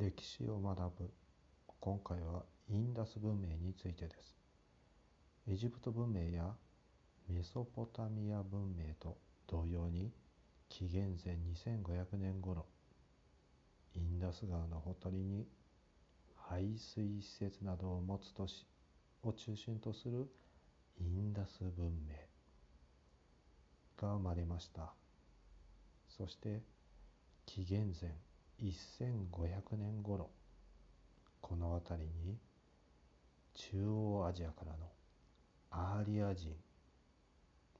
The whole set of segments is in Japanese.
歴史を学ぶ。今回はインダス文明についてです。エジプト文明やメソポタミア文明と同様に紀元前2500年頃インダス川のほとりに排水施設などを持つ都市を中心とするインダス文明が生まれました。そして紀元前1500年頃この辺りに中央アジアからのアーリア人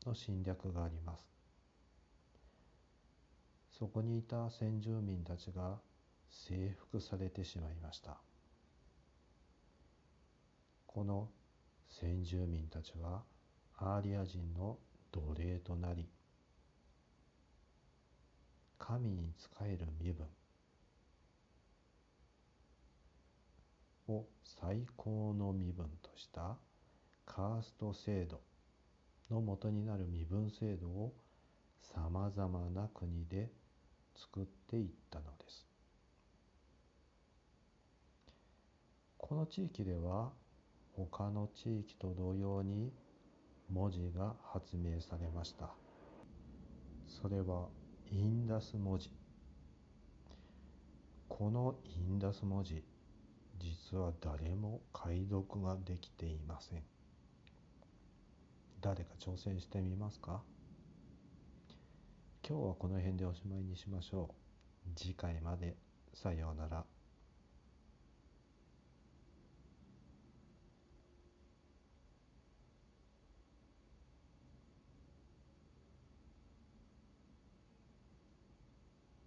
の侵略があります。そこにいた先住民たちが征服されてしまいました。この先住民たちはアーリア人の奴隷となり神に仕える身分を最高の身分としたカースト制度の元になる身分制度をさまざまな国で作っていったのです。この地域では他の地域と同様に文字が発明されました。それはインダス文字。このインダス文字実は誰も解読ができていません。誰か挑戦してみますか？今日はこの辺でおしまいにしましょう。次回まで。さようなら。